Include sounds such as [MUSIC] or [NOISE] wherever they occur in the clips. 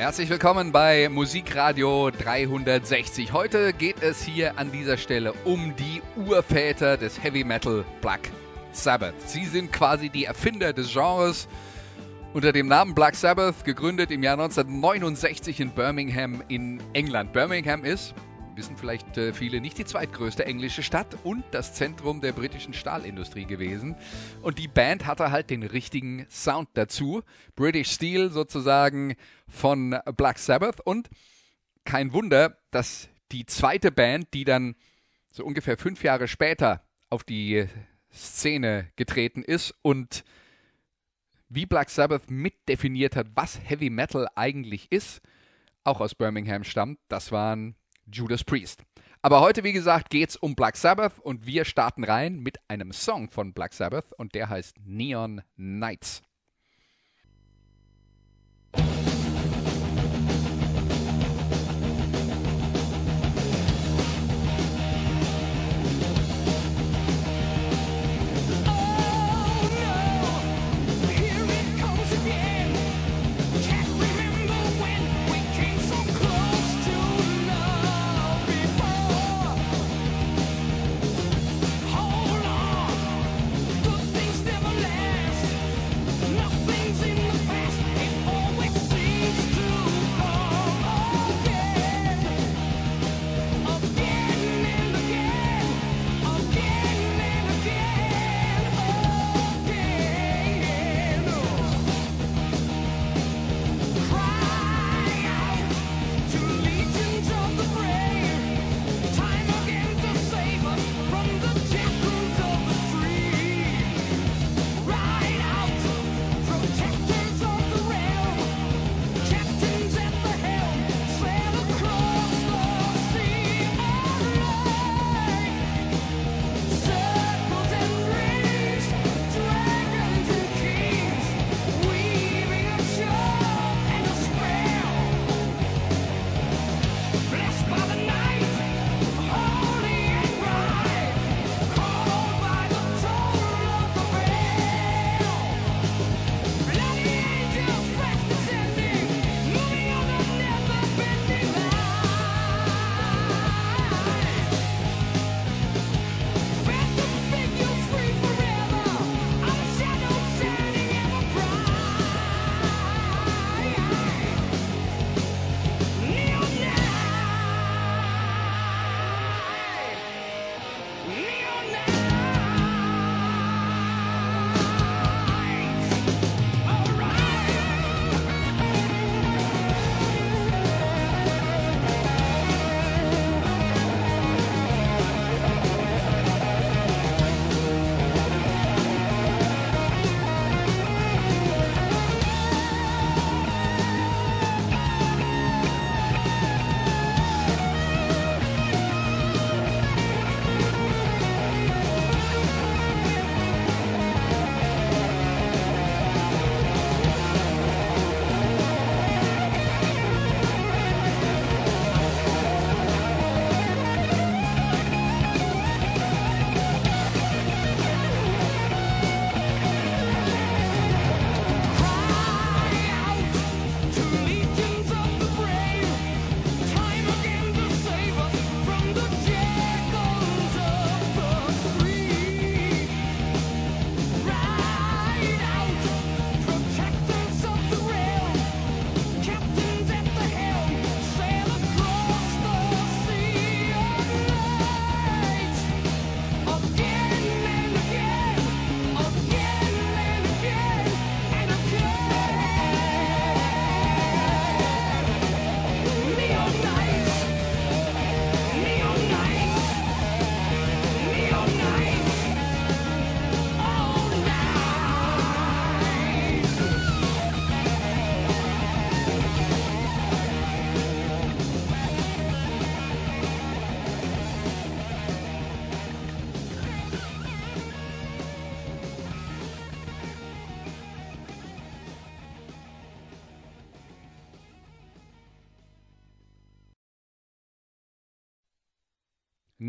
Herzlich willkommen bei Musikradio 360. Heute geht es hier an dieser Stelle um die Urväter des Heavy Metal Black Sabbath. Sie sind quasi die Erfinder des Genres. Unter dem Namen Black Sabbath, gegründet im Jahr 1969 in Birmingham in England. Birmingham ist, wissen vielleicht äh, viele, nicht die zweitgrößte englische Stadt und das Zentrum der britischen Stahlindustrie gewesen. Und die Band hatte halt den richtigen Sound dazu. British Steel sozusagen von Black Sabbath. Und kein Wunder, dass die zweite Band, die dann so ungefähr fünf Jahre später auf die Szene getreten ist und wie Black Sabbath mitdefiniert hat, was Heavy Metal eigentlich ist, auch aus Birmingham stammt, das waren Judas Priest. Aber heute, wie gesagt, geht es um Black Sabbath und wir starten rein mit einem Song von Black Sabbath und der heißt Neon Nights.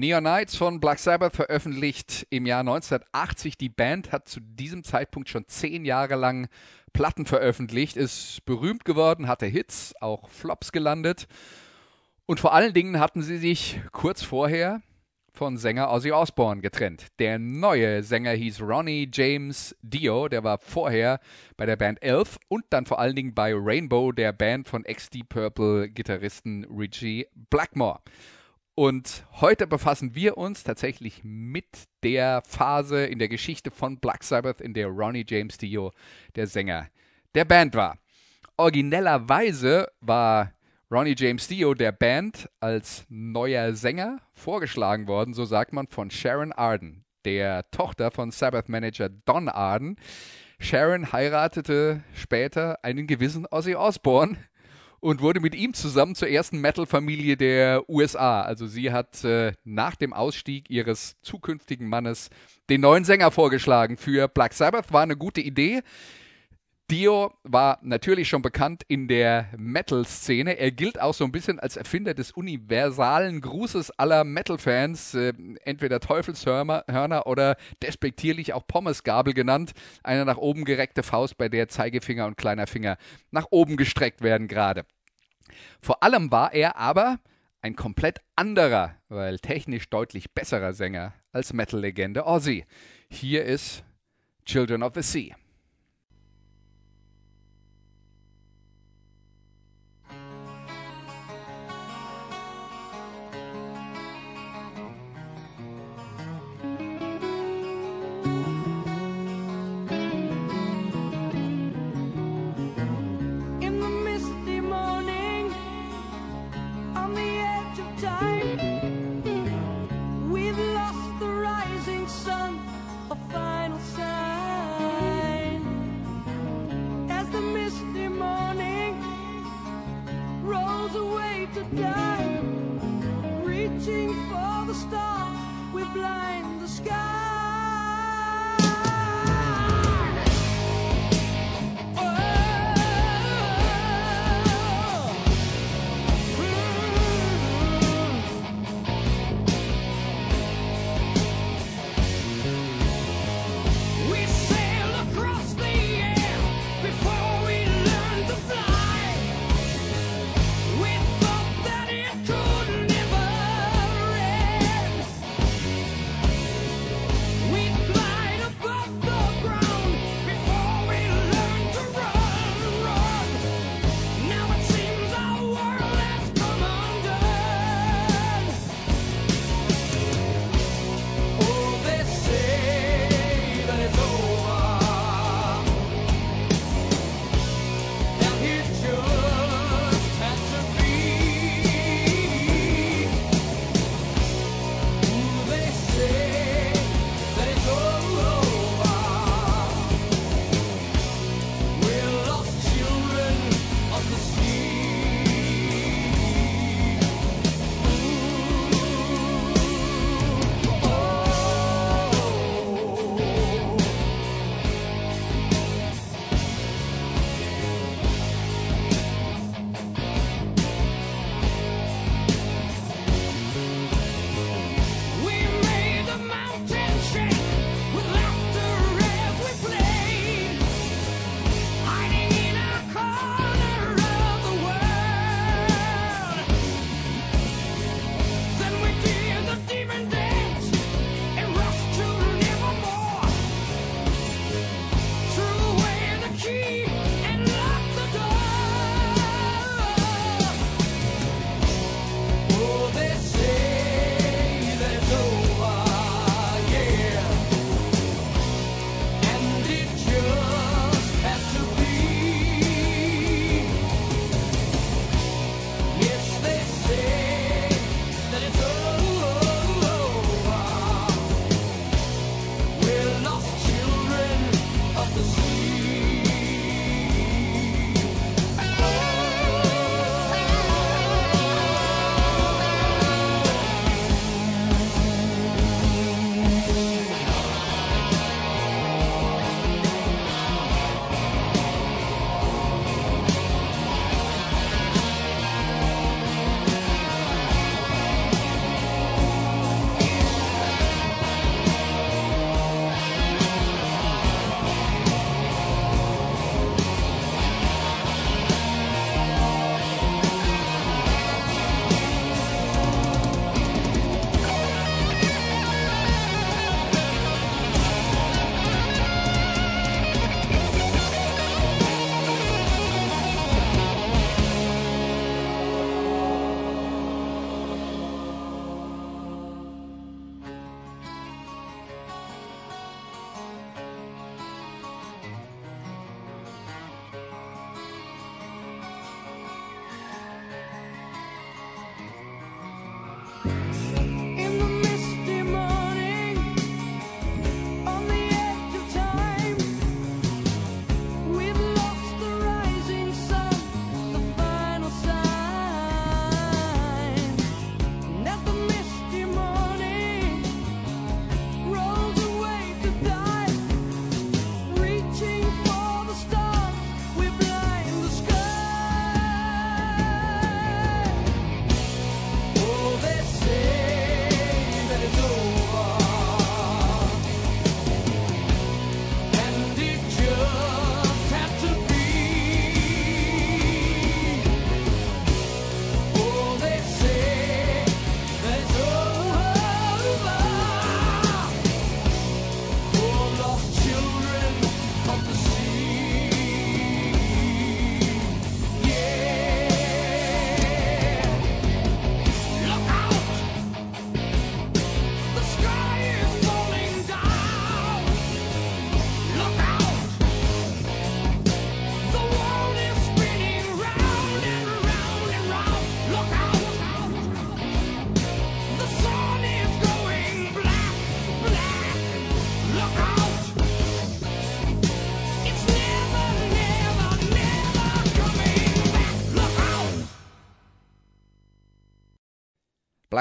Neon Knights von Black Sabbath veröffentlicht im Jahr 1980. Die Band hat zu diesem Zeitpunkt schon zehn Jahre lang Platten veröffentlicht, ist berühmt geworden, hatte Hits, auch Flops gelandet. Und vor allen Dingen hatten sie sich kurz vorher von Sänger Ozzy Osbourne getrennt. Der neue Sänger hieß Ronnie James Dio, der war vorher bei der Band Elf und dann vor allen Dingen bei Rainbow, der Band von XD Purple Gitarristen Richie Blackmore. Und heute befassen wir uns tatsächlich mit der Phase in der Geschichte von Black Sabbath, in der Ronnie James Dio der Sänger der Band war. Originellerweise war Ronnie James Dio der Band als neuer Sänger vorgeschlagen worden, so sagt man, von Sharon Arden, der Tochter von Sabbath-Manager Don Arden. Sharon heiratete später einen gewissen Ozzy Osbourne, und wurde mit ihm zusammen zur ersten Metal-Familie der USA. Also sie hat äh, nach dem Ausstieg ihres zukünftigen Mannes den neuen Sänger vorgeschlagen für Black Sabbath. War eine gute Idee. Dio war natürlich schon bekannt in der Metal-Szene. Er gilt auch so ein bisschen als Erfinder des universalen Grußes aller Metal-Fans, äh, entweder Teufelshörner oder despektierlich auch Pommesgabel genannt. Eine nach oben gereckte Faust, bei der Zeigefinger und kleiner Finger nach oben gestreckt werden gerade. Vor allem war er aber ein komplett anderer, weil technisch deutlich besserer Sänger als Metal-Legende Ozzy. Hier ist Children of the Sea.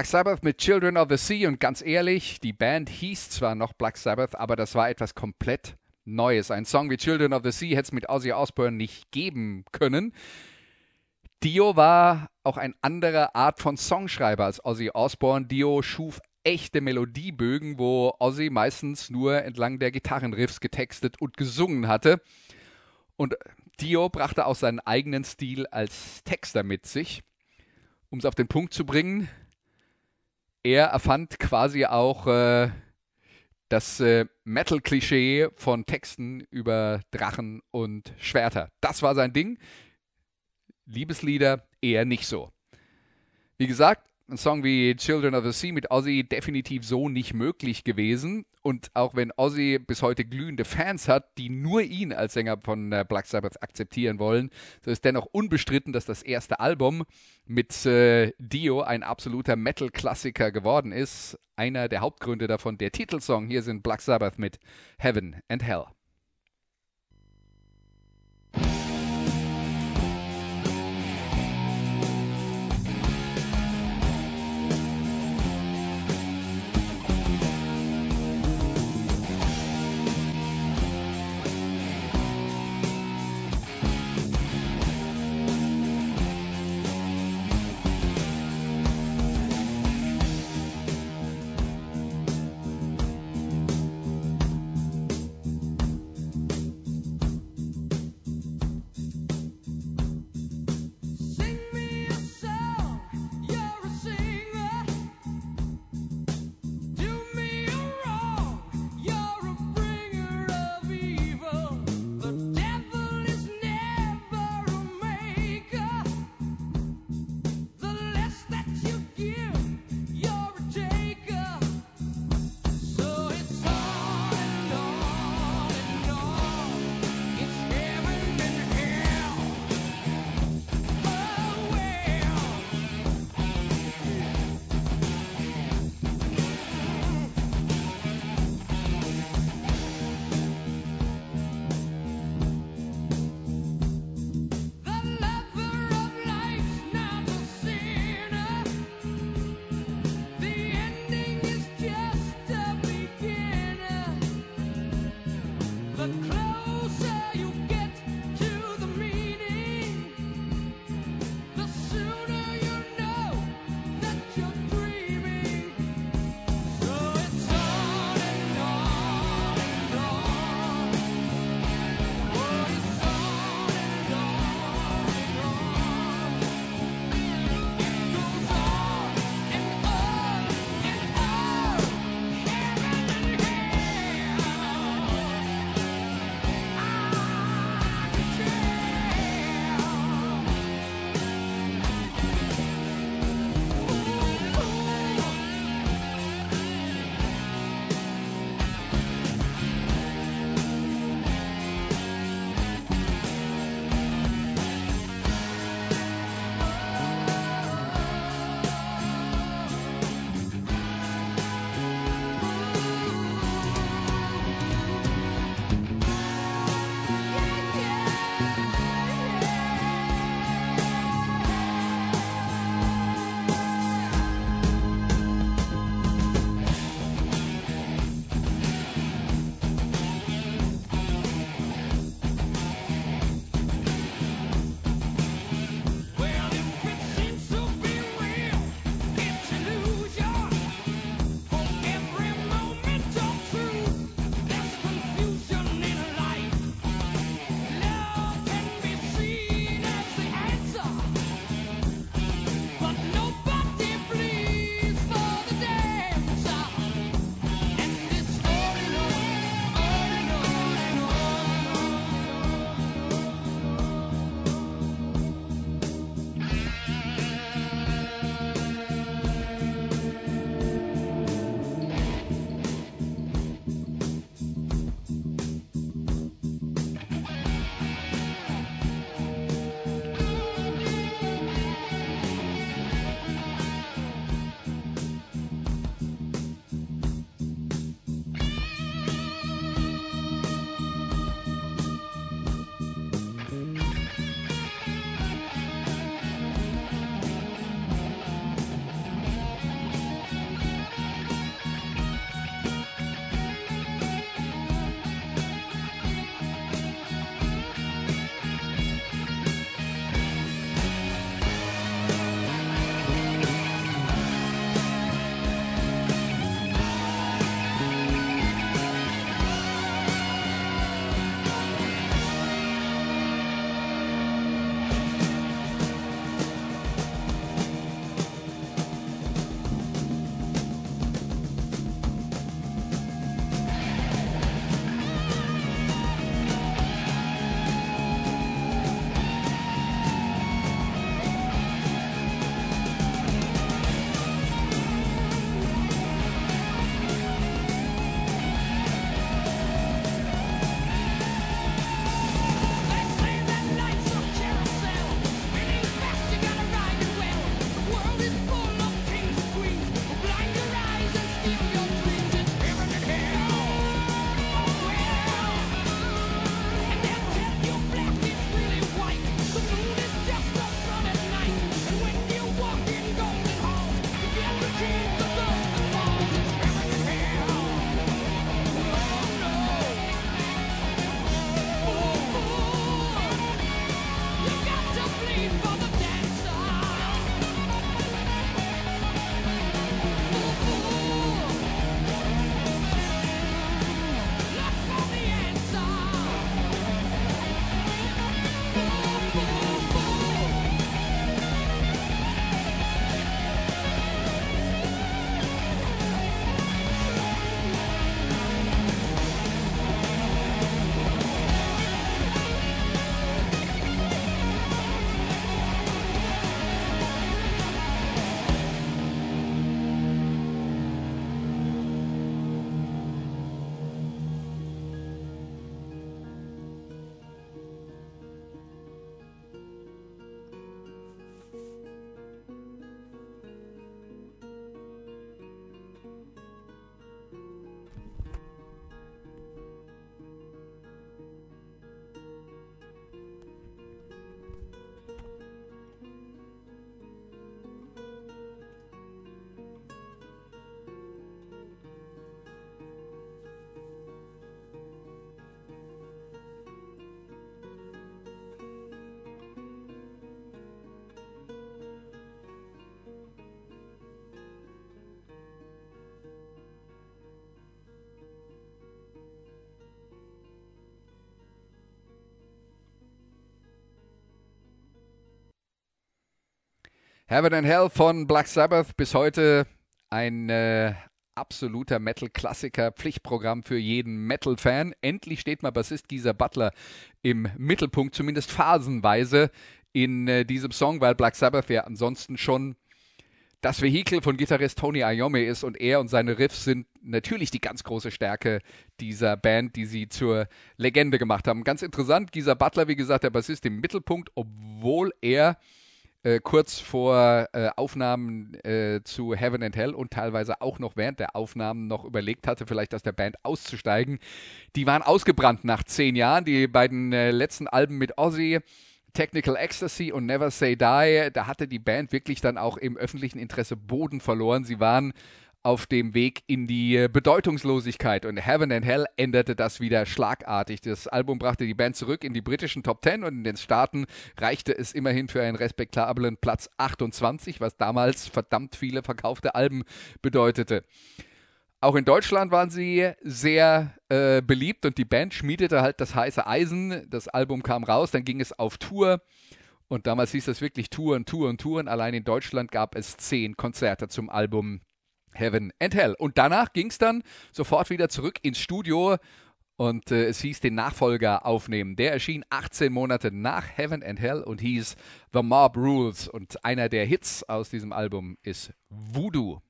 Black Sabbath mit Children of the Sea und ganz ehrlich, die Band hieß zwar noch Black Sabbath, aber das war etwas komplett Neues. Ein Song wie Children of the Sea hätte es mit Ozzy Osbourne nicht geben können. Dio war auch ein anderer Art von Songschreiber als Ozzy Osbourne. Dio schuf echte Melodiebögen, wo Ozzy meistens nur entlang der Gitarrenriffs getextet und gesungen hatte. Und Dio brachte auch seinen eigenen Stil als Texter mit sich. Um es auf den Punkt zu bringen, er erfand quasi auch äh, das äh, Metal-Klischee von Texten über Drachen und Schwerter. Das war sein Ding. Liebeslieder eher nicht so. Wie gesagt, ein Song wie Children of the Sea mit Ozzy definitiv so nicht möglich gewesen. Und auch wenn Ozzy bis heute glühende Fans hat, die nur ihn als Sänger von äh, Black Sabbath akzeptieren wollen, so ist dennoch unbestritten, dass das erste Album mit äh, Dio ein absoluter Metal-Klassiker geworden ist. Einer der Hauptgründe davon, der Titelsong. Hier sind Black Sabbath mit Heaven and Hell. Heaven and Hell von Black Sabbath bis heute ein äh, absoluter Metal-Klassiker, Pflichtprogramm für jeden Metal-Fan. Endlich steht mal Bassist Geezer Butler im Mittelpunkt, zumindest phasenweise in äh, diesem Song, weil Black Sabbath ja ansonsten schon das Vehikel von Gitarrist Tony Iommi ist und er und seine Riffs sind natürlich die ganz große Stärke dieser Band, die sie zur Legende gemacht haben. Ganz interessant, Geezer Butler, wie gesagt, der Bassist im Mittelpunkt, obwohl er äh, kurz vor äh, Aufnahmen äh, zu Heaven and Hell und teilweise auch noch während der Aufnahmen noch überlegt hatte, vielleicht aus der Band auszusteigen. Die waren ausgebrannt nach zehn Jahren. Die beiden äh, letzten Alben mit Ozzy. Technical Ecstasy und Never Say Die, da hatte die Band wirklich dann auch im öffentlichen Interesse Boden verloren. Sie waren auf dem Weg in die äh, Bedeutungslosigkeit. Und Heaven and Hell änderte das wieder schlagartig. Das Album brachte die Band zurück in die britischen Top 10 und in den Staaten reichte es immerhin für einen respektablen Platz 28, was damals verdammt viele verkaufte Alben bedeutete. Auch in Deutschland waren sie sehr äh, beliebt und die Band schmiedete halt das heiße Eisen. Das Album kam raus, dann ging es auf Tour. Und damals hieß das wirklich Touren, Touren, Touren. Allein in Deutschland gab es zehn Konzerte zum Album Heaven and Hell. Und danach ging es dann sofort wieder zurück ins Studio und äh, es hieß den Nachfolger aufnehmen. Der erschien 18 Monate nach Heaven and Hell und hieß The Mob Rules. Und einer der Hits aus diesem Album ist Voodoo.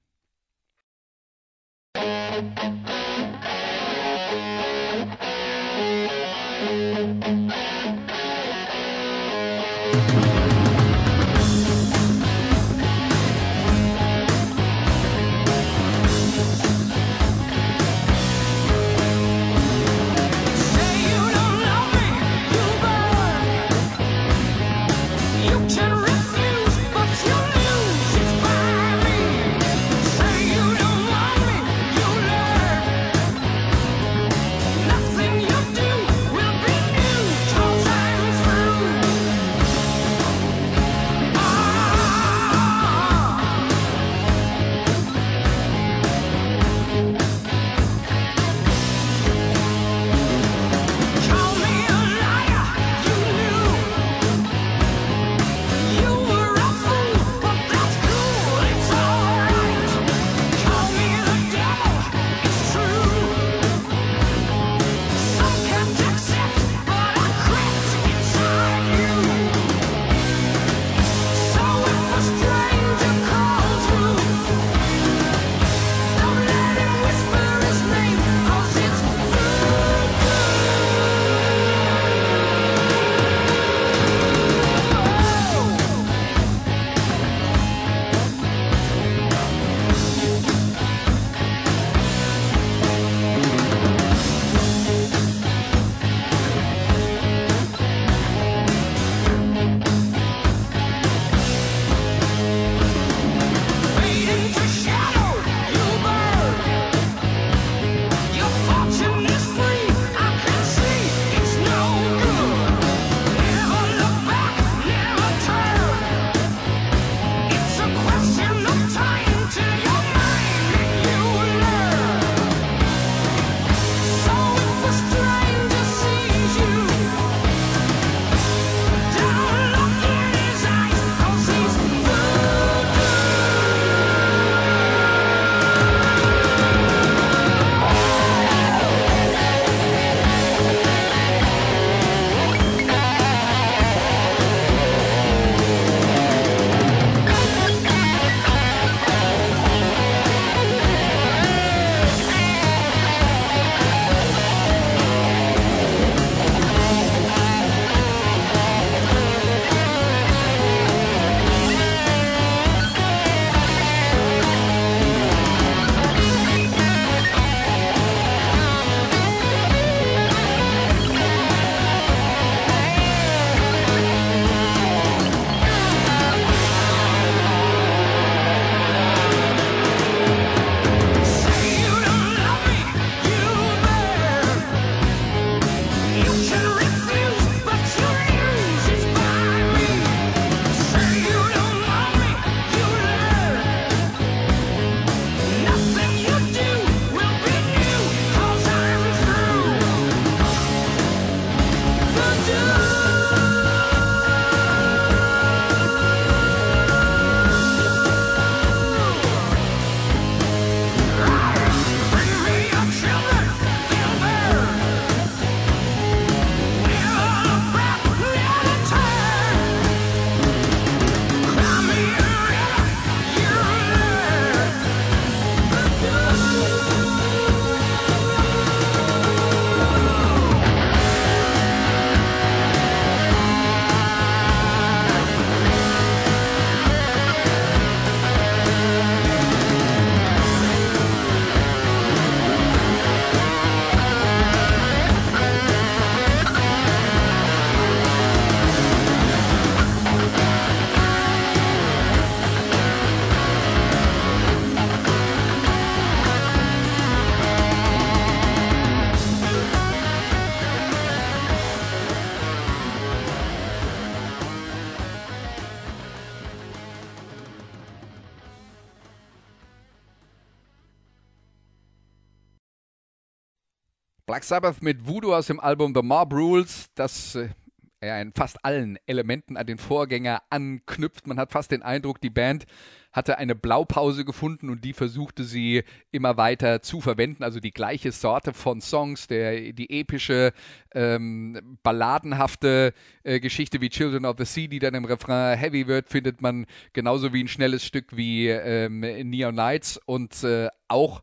Black Sabbath mit Voodoo aus dem Album The Mob Rules, das äh, in fast allen Elementen an den Vorgänger anknüpft. Man hat fast den Eindruck, die Band hatte eine Blaupause gefunden und die versuchte sie immer weiter zu verwenden. Also die gleiche Sorte von Songs, der, die epische, ähm, balladenhafte äh, Geschichte wie Children of the Sea, die dann im Refrain heavy wird, findet man genauso wie ein schnelles Stück wie ähm, Neon Nights und äh, auch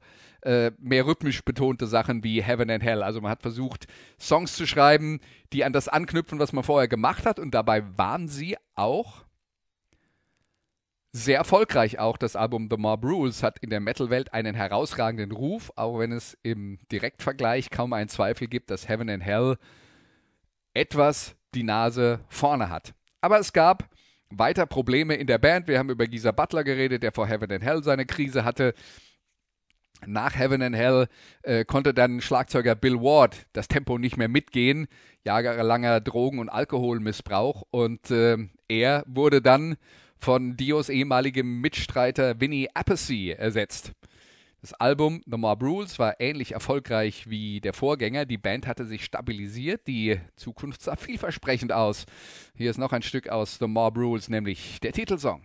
äh, mehr rhythmisch betonte Sachen wie Heaven and Hell. Also man hat versucht, Songs zu schreiben, die an das anknüpfen, was man vorher gemacht hat. Und dabei waren sie auch sehr erfolgreich. Auch das Album The Mob Rules hat in der Metal-Welt einen herausragenden Ruf, auch wenn es im Direktvergleich kaum einen Zweifel gibt, dass Heaven and Hell etwas die Nase vorne hat. Aber es gab weiter Probleme in der Band. Wir haben über Geezer Butler geredet, der vor Heaven and Hell seine Krise hatte. Nach Heaven and Hell äh, konnte dann Schlagzeuger Bill Ward das Tempo nicht mehr mitgehen, jahrelanger Drogen- und Alkoholmissbrauch. Und äh, er wurde dann von Dios ehemaligem Mitstreiter Vinnie Appice ersetzt. Das Album The Mob Rules war ähnlich erfolgreich wie der Vorgänger. Die Band hatte sich stabilisiert, die Zukunft sah vielversprechend aus. Hier ist noch ein Stück aus The Mob Rules, nämlich der Titelsong.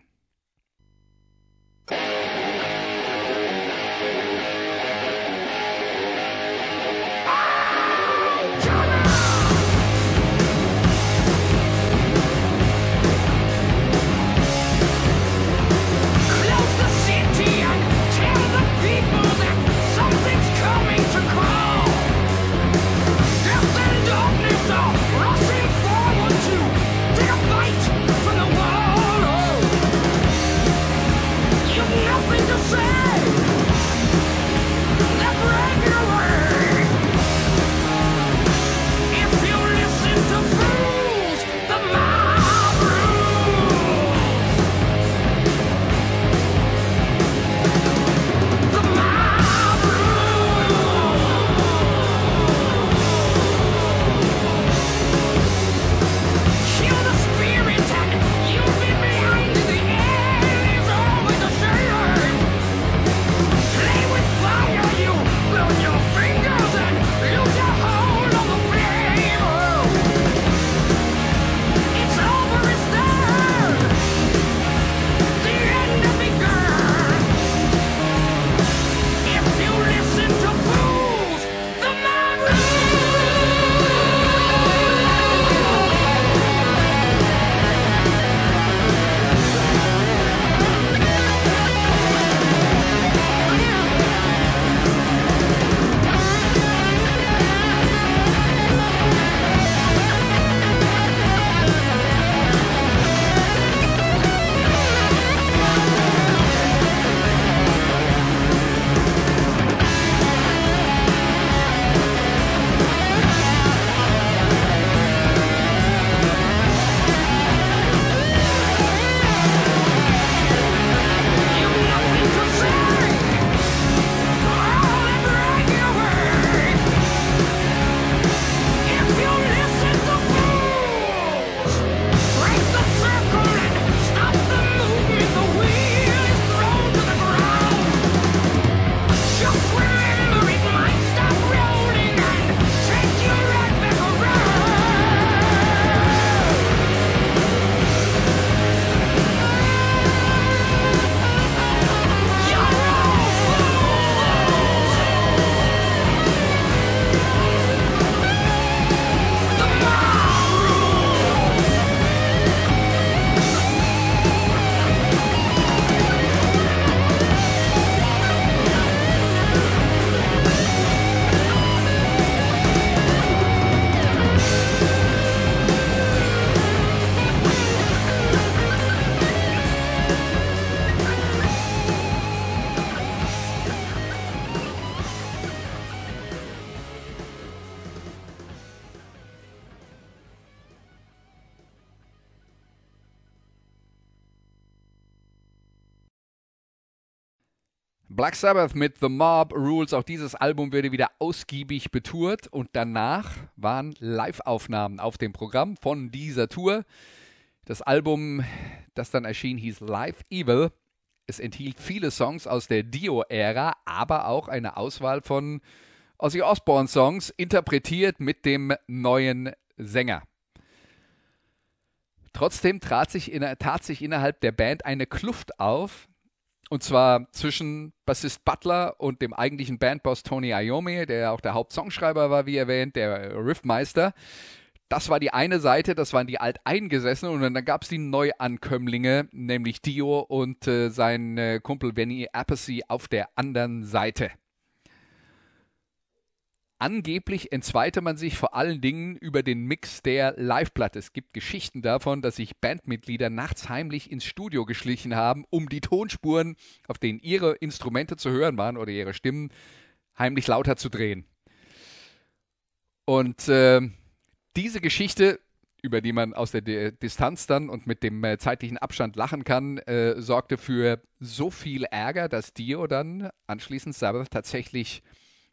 Sabbath mit The Mob Rules. Auch dieses Album wurde wieder ausgiebig betourt und danach waren Live-Aufnahmen auf dem Programm von dieser Tour. Das Album, das dann erschien, hieß Live Evil. Es enthielt viele Songs aus der Dio-Ära, aber auch eine Auswahl von Ozzy Osbourne Songs interpretiert mit dem neuen Sänger. Trotzdem trat sich, in, tat sich innerhalb der Band eine Kluft auf, und zwar zwischen Bassist Butler und dem eigentlichen Bandboss Tony Iommi, der auch der Hauptsongschreiber war, wie erwähnt, der Riffmeister. Das war die eine Seite, das waren die Alteingesessenen und dann gab es die Neuankömmlinge, nämlich Dio und äh, sein äh, Kumpel Benny Appice auf der anderen Seite. Angeblich entzweite man sich vor allen Dingen über den Mix der Liveplatte. Es gibt Geschichten davon, dass sich Bandmitglieder nachts heimlich ins Studio geschlichen haben, um die Tonspuren, auf denen ihre Instrumente zu hören waren oder ihre Stimmen, heimlich lauter zu drehen. Und äh, diese Geschichte, über die man aus der D Distanz dann und mit dem äh, zeitlichen Abstand lachen kann, äh, sorgte für so viel Ärger, dass Dio dann anschließend Sabbath tatsächlich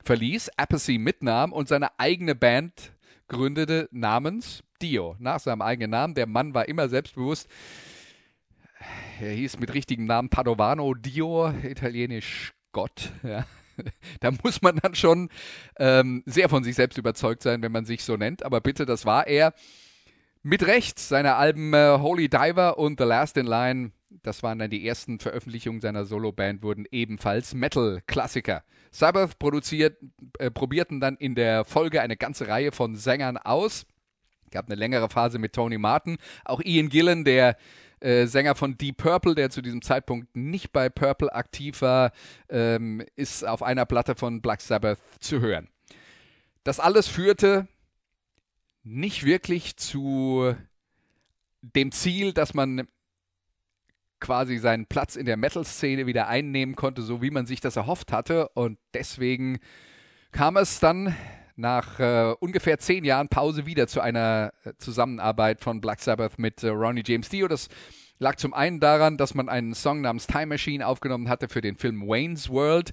verließ, Apathy mitnahm und seine eigene Band gründete namens Dio, nach seinem eigenen Namen. Der Mann war immer selbstbewusst. Er hieß mit richtigem Namen Padovano Dio, italienisch Gott. Ja. [LAUGHS] Da muss man dann schon ähm, sehr von sich selbst überzeugt sein, wenn man sich so nennt. Aber bitte, das war er. Mit Recht, seine Alben äh, Holy Diver und The Last in Line, das waren dann die ersten Veröffentlichungen seiner Soloband, wurden ebenfalls Metal-Klassiker. Sabbath produziert, äh, probierten dann in der Folge eine ganze Reihe von Sängern aus. Gab eine längere Phase mit Tony Martin. Auch Ian Gillen, der äh, Sänger von Deep Purple, der zu diesem Zeitpunkt nicht bei Purple aktiv war, ähm, ist auf einer Platte von Black Sabbath zu hören. Das alles führte nicht wirklich zu dem Ziel, dass man quasi seinen Platz in der Metal-Szene wieder einnehmen konnte, so wie man sich das erhofft hatte. Und deswegen kam es dann nach äh, ungefähr zehn Jahren Pause wieder zu einer äh, Zusammenarbeit von Black Sabbath mit äh, Ronnie James Dio. Das lag zum einen daran, dass man einen Song namens Time Machine aufgenommen hatte für den Film Wayne's World,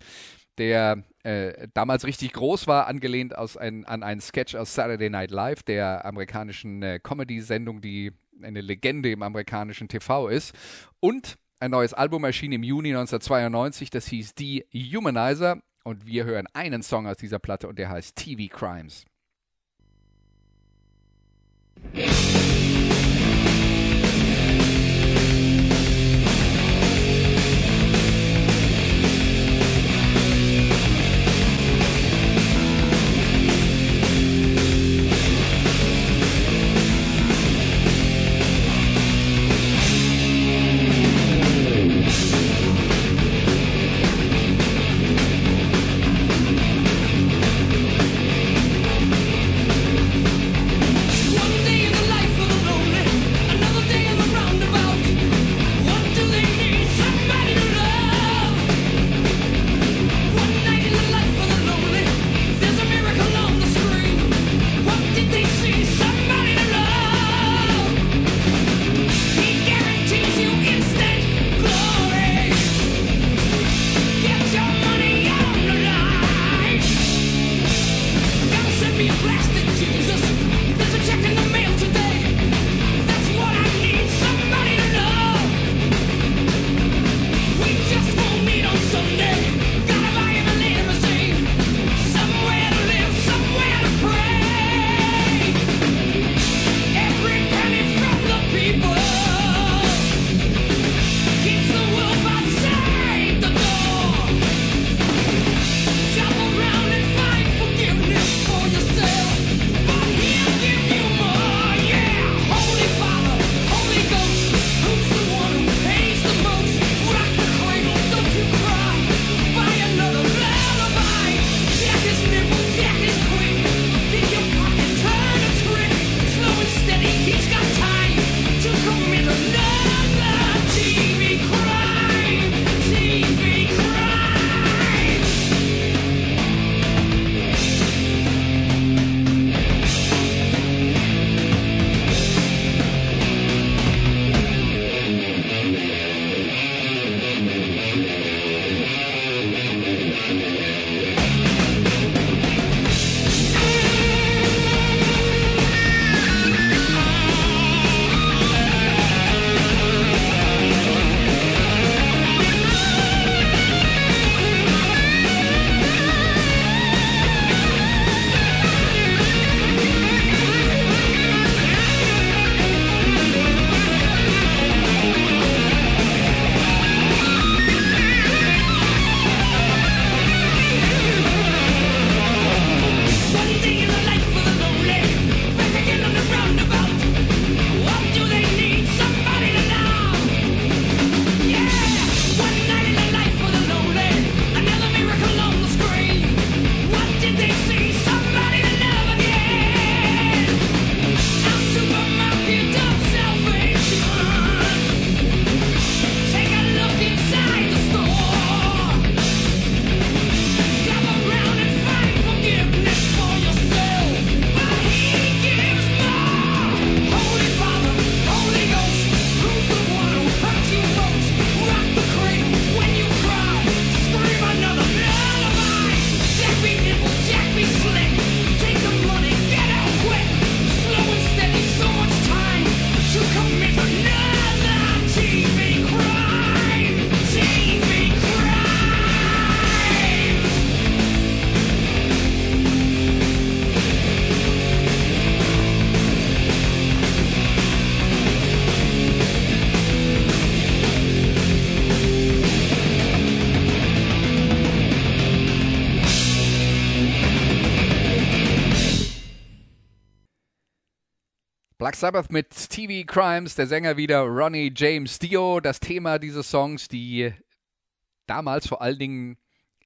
der äh, damals richtig groß war, angelehnt ein, an einen Sketch aus Saturday Night Live, der amerikanischen äh, Comedy-Sendung, die eine Legende im amerikanischen TV ist. Und ein neues Album erschien im Juni 1992, das hieß The Humanizer. Und wir hören einen Song aus dieser Platte und der heißt TV Crimes. Black Sabbath mit TV Crimes, der Sänger wieder Ronnie James Dio. Das Thema dieses Songs, die damals vor allen Dingen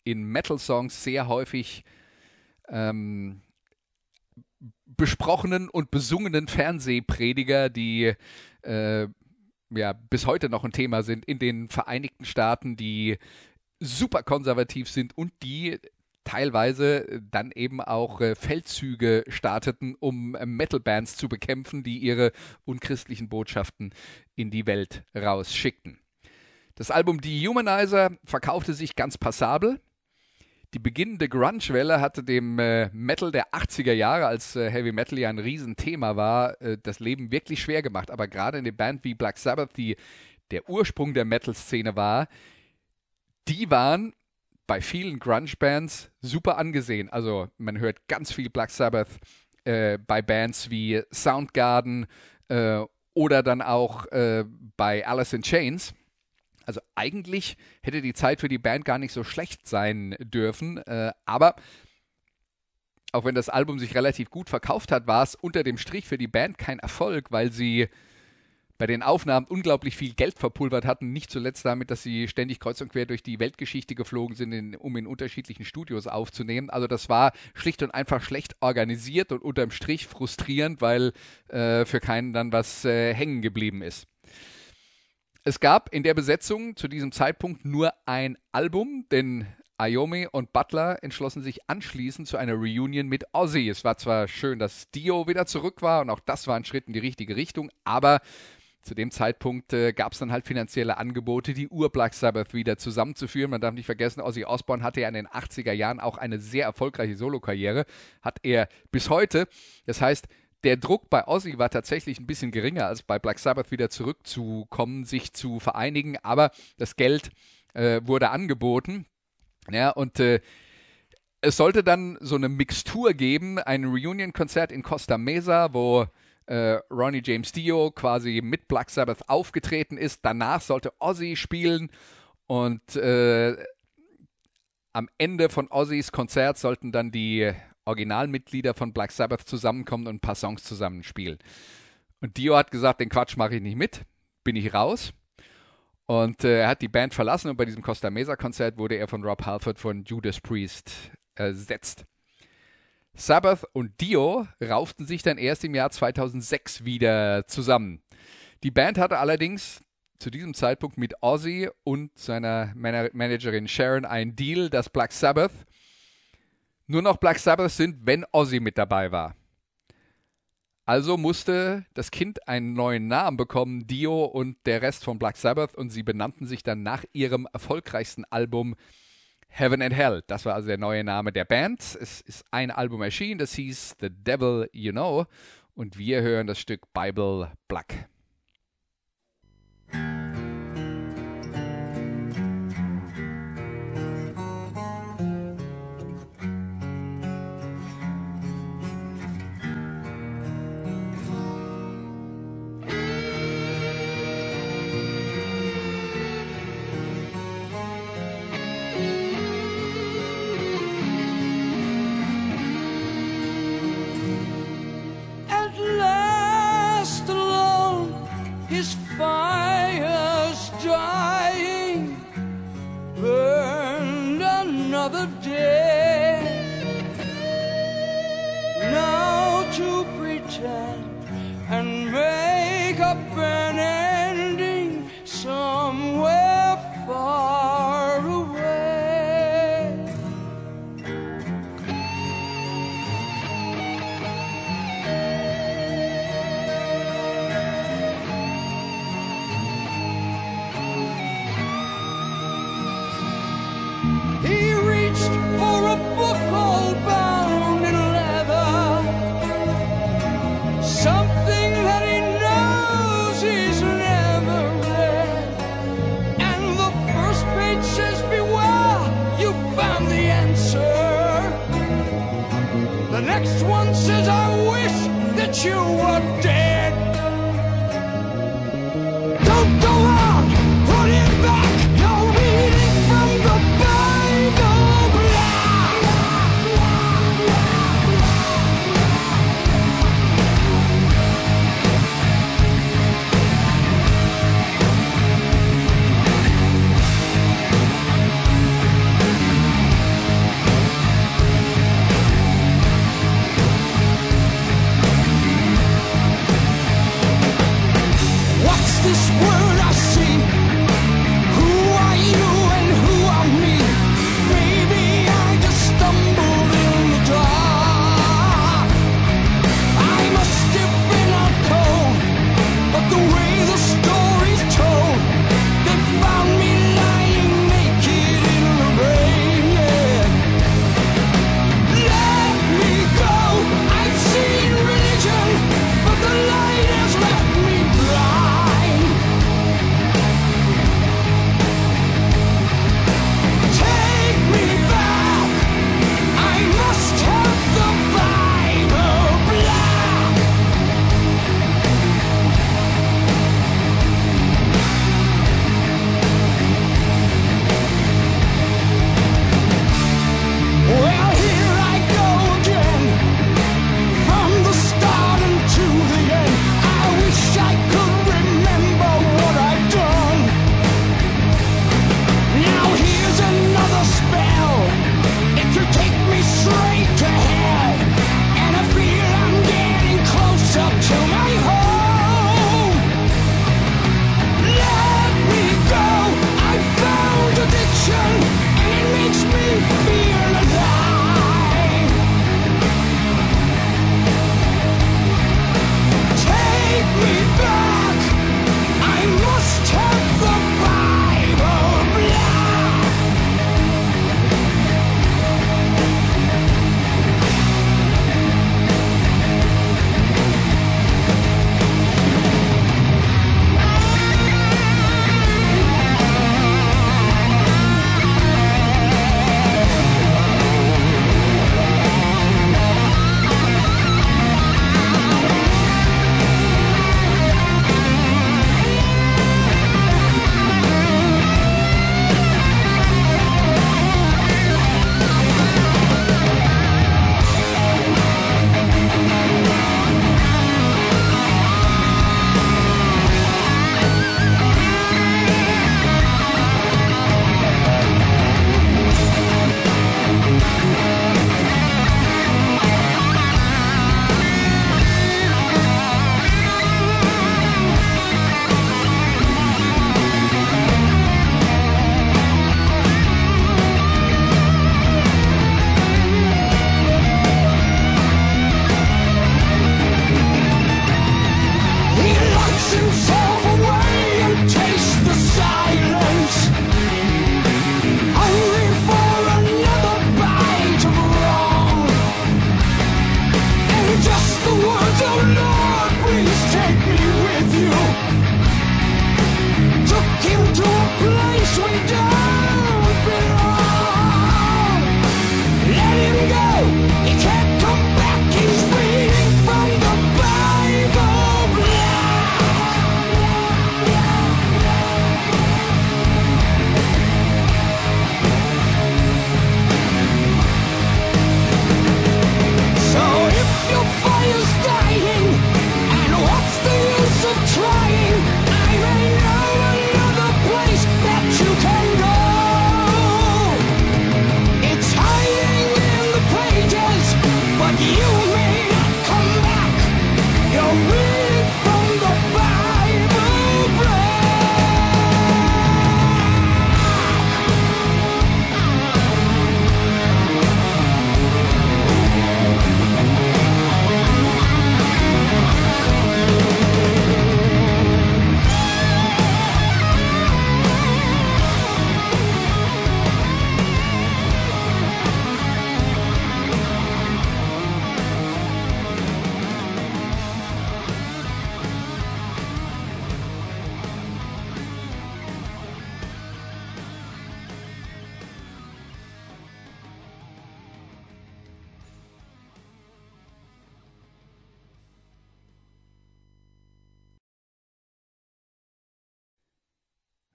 in Metal-Songs sehr häufig ähm, besprochenen und besungenen Fernsehprediger, die äh, ja bis heute noch ein Thema sind in den Vereinigten Staaten, die super konservativ sind und die teilweise dann eben auch äh, Feldzüge starteten, um äh, Metal-Bands zu bekämpfen, die ihre unchristlichen Botschaften in die Welt rausschickten. Das Album Dehumanizer verkaufte sich ganz passabel. Die beginnende Grunge-Welle hatte dem äh, Metal der 80er Jahre, als äh, Heavy Metal ja ein Riesenthema war, äh, das Leben wirklich schwer gemacht. Aber gerade in der Band wie Black Sabbath, die der Ursprung der Metal-Szene war, die waren bei vielen Grunge-Bands super angesehen. Also man hört ganz viel Black Sabbath äh, bei Bands wie Soundgarden äh, oder dann auch äh, bei Alice in Chains. Also eigentlich hätte die Zeit für die Band gar nicht so schlecht sein dürfen, äh, aber auch wenn das Album sich relativ gut verkauft hat, war es unter dem Strich für die Band kein Erfolg, weil sie bei den Aufnahmen unglaublich viel Geld verpulvert hatten. Nicht zuletzt damit, dass sie ständig kreuz und quer durch die Weltgeschichte geflogen sind, in, um in unterschiedlichen Studios aufzunehmen. Also das war schlicht und einfach schlecht organisiert und unterm Strich frustrierend, weil äh, für keinen dann was äh, hängen geblieben ist. Es gab in der Besetzung zu diesem Zeitpunkt nur ein Album, denn Iommi und Butler entschlossen sich anschließend zu einer Reunion mit Ozzy. Es war zwar schön, dass Dio wieder zurück war und auch das war ein Schritt in die richtige Richtung, aber zu dem Zeitpunkt äh, gab es dann halt finanzielle Angebote, die Ur-Black Sabbath wieder zusammenzuführen. Man darf nicht vergessen, Ozzy Osbourne hatte ja in den 80er Jahren auch eine sehr erfolgreiche Solokarriere. Hat er bis heute. Das heißt, der Druck bei Ozzy war tatsächlich ein bisschen geringer, als bei Black Sabbath wieder zurückzukommen, sich zu vereinigen. Aber das Geld äh, wurde angeboten. Ja, und äh, es sollte dann so eine Mixtur geben, ein Reunion-Konzert in Costa Mesa, wo äh, Ronnie James Dio quasi mit Black Sabbath aufgetreten ist. Danach sollte Ozzy spielen und äh, am Ende von Ozzys Konzert sollten dann die Originalmitglieder von Black Sabbath zusammenkommen und ein paar Songs zusammenspielen. Und Dio hat gesagt, den Quatsch mache ich nicht mit, bin ich raus. Und äh, er hat die Band verlassen und bei diesem Costa Mesa Konzert wurde er von Rob Halford von Judas Priest ersetzt. Sabbath und Dio rauften sich dann erst im Jahr 2006 wieder zusammen. Die Band hatte allerdings zu diesem Zeitpunkt mit Ozzy und seiner Man Managerin Sharon einen Deal, dass Black Sabbath nur noch Black Sabbath sind, wenn Ozzy mit dabei war. Also musste das Kind einen neuen Namen bekommen, Dio und der Rest von Black Sabbath, und sie benannten sich dann nach ihrem erfolgreichsten Album Heaven and Hell. Das war also der neue Name der Band. Es ist ein Album erschienen, das hieß The Devil You Know. Und wir hören das Stück Bible Black. next one says, I wish that you were dead.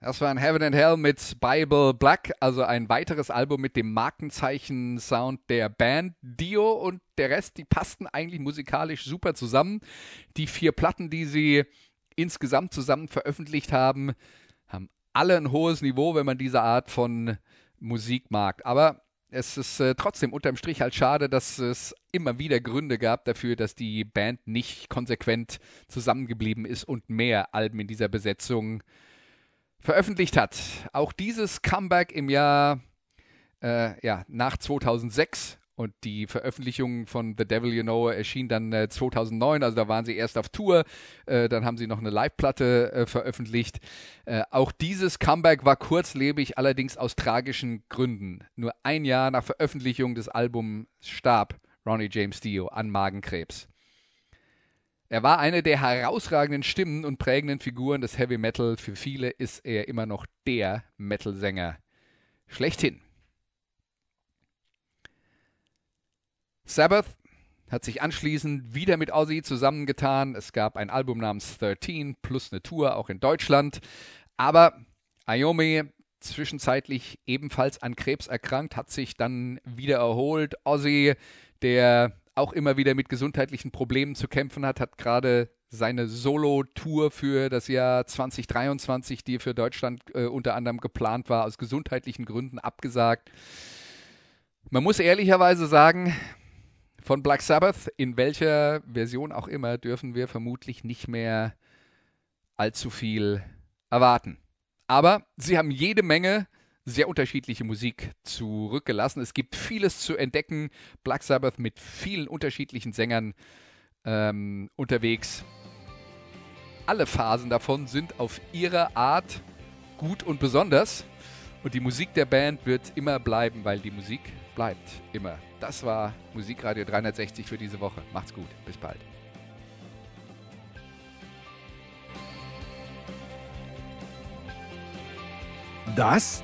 Das war ein Heaven and Hell mit Bible Black, also ein weiteres Album mit dem Markenzeichen-Sound der Band. Dio und der Rest, die passten eigentlich musikalisch super zusammen. Die vier Platten, die sie insgesamt zusammen veröffentlicht haben, haben alle ein hohes Niveau, wenn man diese Art von Musik mag. Aber es ist äh, trotzdem unterm Strich halt schade, dass es immer wieder Gründe gab dafür, dass die Band nicht konsequent zusammengeblieben ist und mehr Alben in dieser Besetzung veröffentlicht hat. Auch dieses Comeback im Jahr äh, ja, nach 2006 und die Veröffentlichung von The Devil You Know erschien dann äh, 2009, also da waren sie erst auf Tour, äh, dann haben sie noch eine Live-Platte äh, veröffentlicht. Äh, auch dieses Comeback war kurzlebig, allerdings aus tragischen Gründen. Nur ein Jahr nach Veröffentlichung des Albums starb Ronnie James Dio an Magenkrebs. Er war eine der herausragenden Stimmen und prägenden Figuren des Heavy Metal. Für viele ist er immer noch der Metal-Sänger schlechthin. Sabbath hat sich anschließend wieder mit Ozzy zusammengetan. Es gab ein Album namens 13 plus eine Tour auch in Deutschland. Aber Iommi, zwischenzeitlich ebenfalls an Krebs erkrankt, hat sich dann wieder erholt. Ozzy, der auch immer wieder mit gesundheitlichen Problemen zu kämpfen hat, hat gerade seine Solo-Tour für das Jahr 2023, die für Deutschland äh, unter anderem geplant war, aus gesundheitlichen Gründen abgesagt. Man muss ehrlicherweise sagen, von Black Sabbath, in welcher Version auch immer, dürfen wir vermutlich nicht mehr allzu viel erwarten. Aber sie haben jede Menge sehr unterschiedliche Musik zurückgelassen. Es gibt vieles zu entdecken. Black Sabbath mit vielen unterschiedlichen Sängern ähm, unterwegs. Alle Phasen davon sind auf ihre Art gut und besonders. Und die Musik der Band wird immer bleiben, weil die Musik bleibt immer. Das war Musikradio 360 für diese Woche. Macht's gut. Bis bald. Das